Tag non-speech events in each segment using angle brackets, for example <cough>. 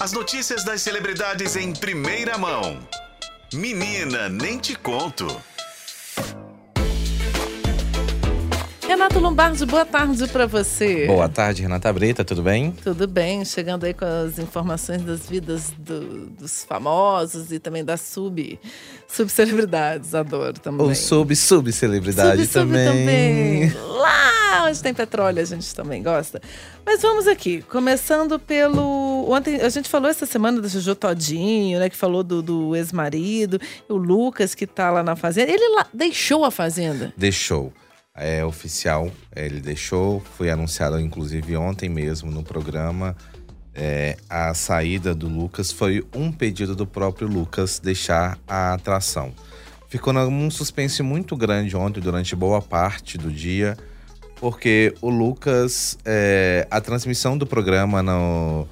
As notícias das celebridades em primeira mão. Menina, nem te conto. Renato Lombardi, boa tarde para você. Boa tarde, Renata Breta, tudo bem? Tudo bem, chegando aí com as informações das vidas do, dos famosos e também das sub subcelebridades, adoro também. Ou sub-subcelebridade sub, sub também. também. Lá onde tem petróleo a gente também gosta. Mas vamos aqui, começando pelo. Ontem a gente falou essa semana do Jojo Todinho, né? Que falou do, do ex-marido, o Lucas que tá lá na fazenda. Ele lá deixou a fazenda. Deixou é oficial, é, ele deixou, foi anunciado inclusive ontem mesmo no programa. É, a saída do Lucas foi um pedido do próprio Lucas deixar a atração. Ficou num suspense muito grande ontem, durante boa parte do dia, porque o Lucas, é, a transmissão do programa no,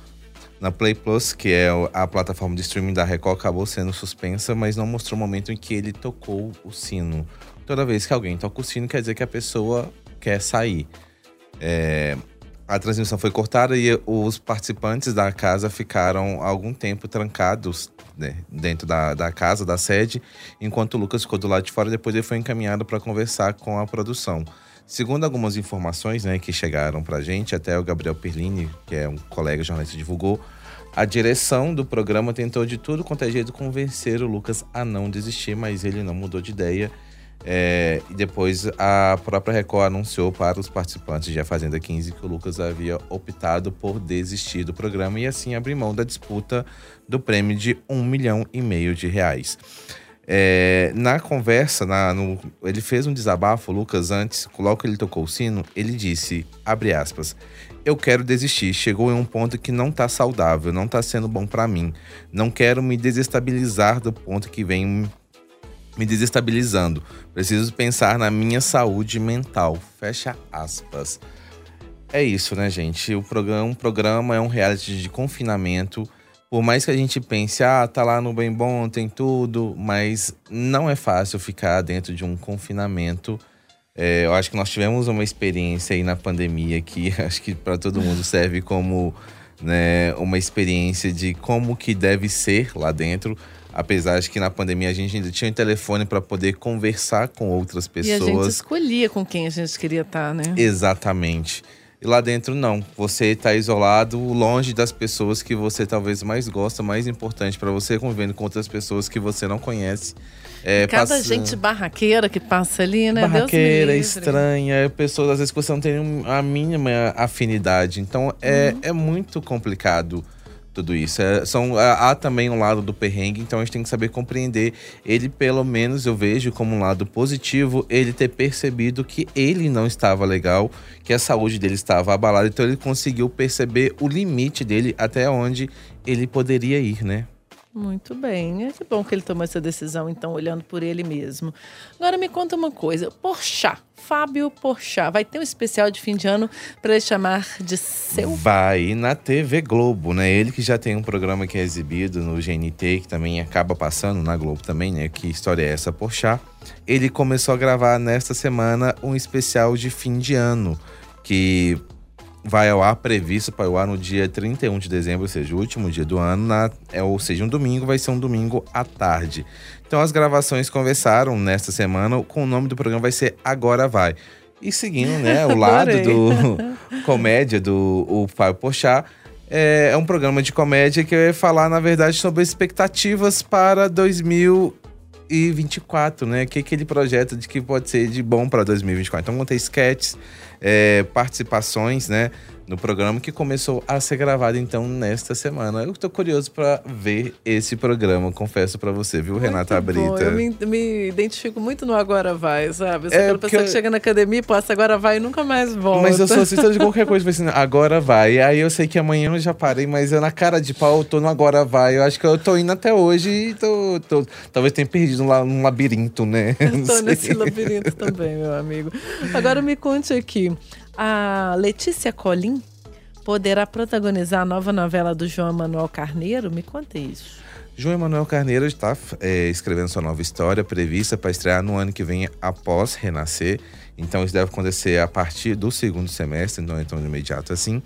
na Play Plus, que é a plataforma de streaming da Record, acabou sendo suspensa, mas não mostrou o momento em que ele tocou o sino toda vez que alguém toca o sino, quer dizer que a pessoa quer sair. É, a transmissão foi cortada e os participantes da casa ficaram algum tempo trancados né, dentro da, da casa, da sede, enquanto o Lucas ficou do lado de fora. Depois ele foi encaminhado para conversar com a produção. Segundo algumas informações né, que chegaram para a gente, até o Gabriel Perlini, que é um colega jornalista, divulgou, a direção do programa tentou de tudo quanto é jeito convencer o Lucas a não desistir, mas ele não mudou de ideia é, e depois a própria Record anunciou para os participantes de A Fazenda 15 que o Lucas havia optado por desistir do programa e assim abrir mão da disputa do prêmio de um milhão e meio de reais. É, na conversa, na, no, ele fez um desabafo, Lucas, antes, logo que ele tocou o sino, ele disse, abre aspas, eu quero desistir, chegou em um ponto que não tá saudável, não tá sendo bom para mim. Não quero me desestabilizar do ponto que vem me desestabilizando. Preciso pensar na minha saúde mental. Fecha aspas. É isso, né, gente? O programa, um programa é um reality de confinamento. Por mais que a gente pense, ah, tá lá no bem bom, tem tudo, mas não é fácil ficar dentro de um confinamento. É, eu acho que nós tivemos uma experiência aí na pandemia que <laughs> acho que para todo mundo serve como né, uma experiência de como que deve ser lá dentro. Apesar de que na pandemia a gente ainda tinha um telefone para poder conversar com outras pessoas. E a gente escolhia com quem a gente queria estar, tá, né? Exatamente. E lá dentro não. Você está isolado, longe das pessoas que você talvez mais gosta, mais importante para você convivendo com outras pessoas que você não conhece. É, Cada passa... gente barraqueira que passa ali, né? Barraqueira, estranha, pessoas às vezes que você não tem a mínima afinidade. Então é, uhum. é muito complicado tudo isso. É, são, há também um lado do perrengue, então a gente tem que saber compreender. Ele, pelo menos, eu vejo como um lado positivo, ele ter percebido que ele não estava legal, que a saúde dele estava abalada, então ele conseguiu perceber o limite dele até onde ele poderia ir, né? Muito bem. É bom que ele tomou essa decisão, então, olhando por ele mesmo. Agora me conta uma coisa. Porchat, Fábio Porchat, vai ter um especial de fim de ano para ele chamar de seu? Vai na TV Globo, né? Ele que já tem um programa que é exibido no GNT, que também acaba passando na Globo também, né? Que história é essa, Porchat? Ele começou a gravar nesta semana um especial de fim de ano, que vai ao ar previsto para o ar no dia 31 de dezembro, ou seja, o último dia do ano, na, é, ou seja, um domingo, vai ser um domingo à tarde. Então as gravações conversaram nesta semana, com o nome do programa vai ser Agora Vai. E seguindo, né, o <laughs> lado do <laughs> comédia do o Fábio Pochá, é, é, um programa de comédia que vai falar, na verdade, sobre expectativas para 2024, né? O que, que ele projeta de que pode ser de bom para 2024. Então vão ter sketches, é, participações, né? No programa que começou a ser gravado então nesta semana. Eu tô curioso para ver esse programa, confesso para você, viu, muito Renata Brita? Bom. Eu me, me, identifico muito no Agora Vai, sabe? Eu sou é, aquela pessoa eu... que chega na academia, passa Agora Vai e nunca mais volta. Mas eu sou <laughs> assistente de qualquer coisa, assim, Agora Vai. Aí eu sei que amanhã eu já parei, mas eu na cara de pau eu tô no Agora Vai. Eu acho que eu tô indo até hoje e tô, tô talvez tenha perdido um, um labirinto, né? <laughs> Eu tô nesse labirinto também, meu amigo. Agora me conte aqui. A Letícia Colim poderá protagonizar a nova novela do João Manuel Carneiro? Me conta isso. João Emanuel Carneiro está é, escrevendo sua nova história, prevista para estrear no ano que vem após Renascer. Então isso deve acontecer a partir do segundo semestre, não é tão imediato assim.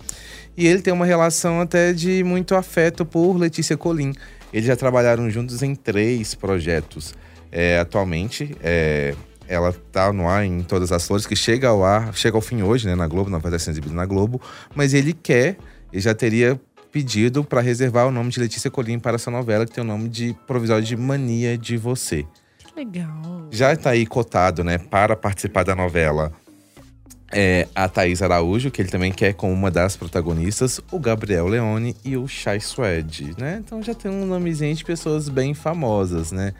E ele tem uma relação até de muito afeto por Letícia Colim. Eles já trabalharam juntos em três projetos. É, atualmente, é, ela está no ar em Todas as Flores, que chega ao ar, chega ao fim hoje, né, na Globo, na verdade, exibida na Globo. Mas ele quer, ele já teria pedido para reservar o nome de Letícia Colim para essa novela, que tem o nome de provisório de Mania de Você. Que legal. Já está aí cotado, né, para participar da novela. É, a Thaís Araújo, que ele também quer com uma das protagonistas, o Gabriel Leone e o Shai Suede, né? Então já tem um nomezinho de pessoas bem famosas, né?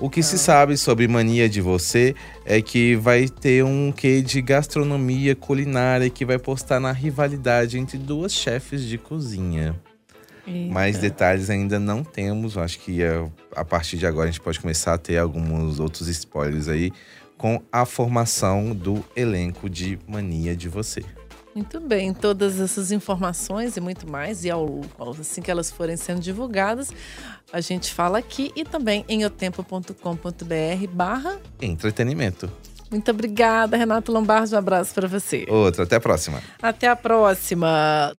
O que se sabe sobre Mania de Você é que vai ter um quê de gastronomia culinária que vai postar na rivalidade entre duas chefes de cozinha. Eita. Mais detalhes ainda não temos. Acho que a, a partir de agora a gente pode começar a ter alguns outros spoilers aí com a formação do elenco de Mania de Você. Muito bem, todas essas informações e muito mais, e ao, assim que elas forem sendo divulgadas, a gente fala aqui e também em otempo.com.br barra entretenimento. Muito obrigada, Renato Lombardi. Um abraço para você. Outro, até a próxima. Até a próxima.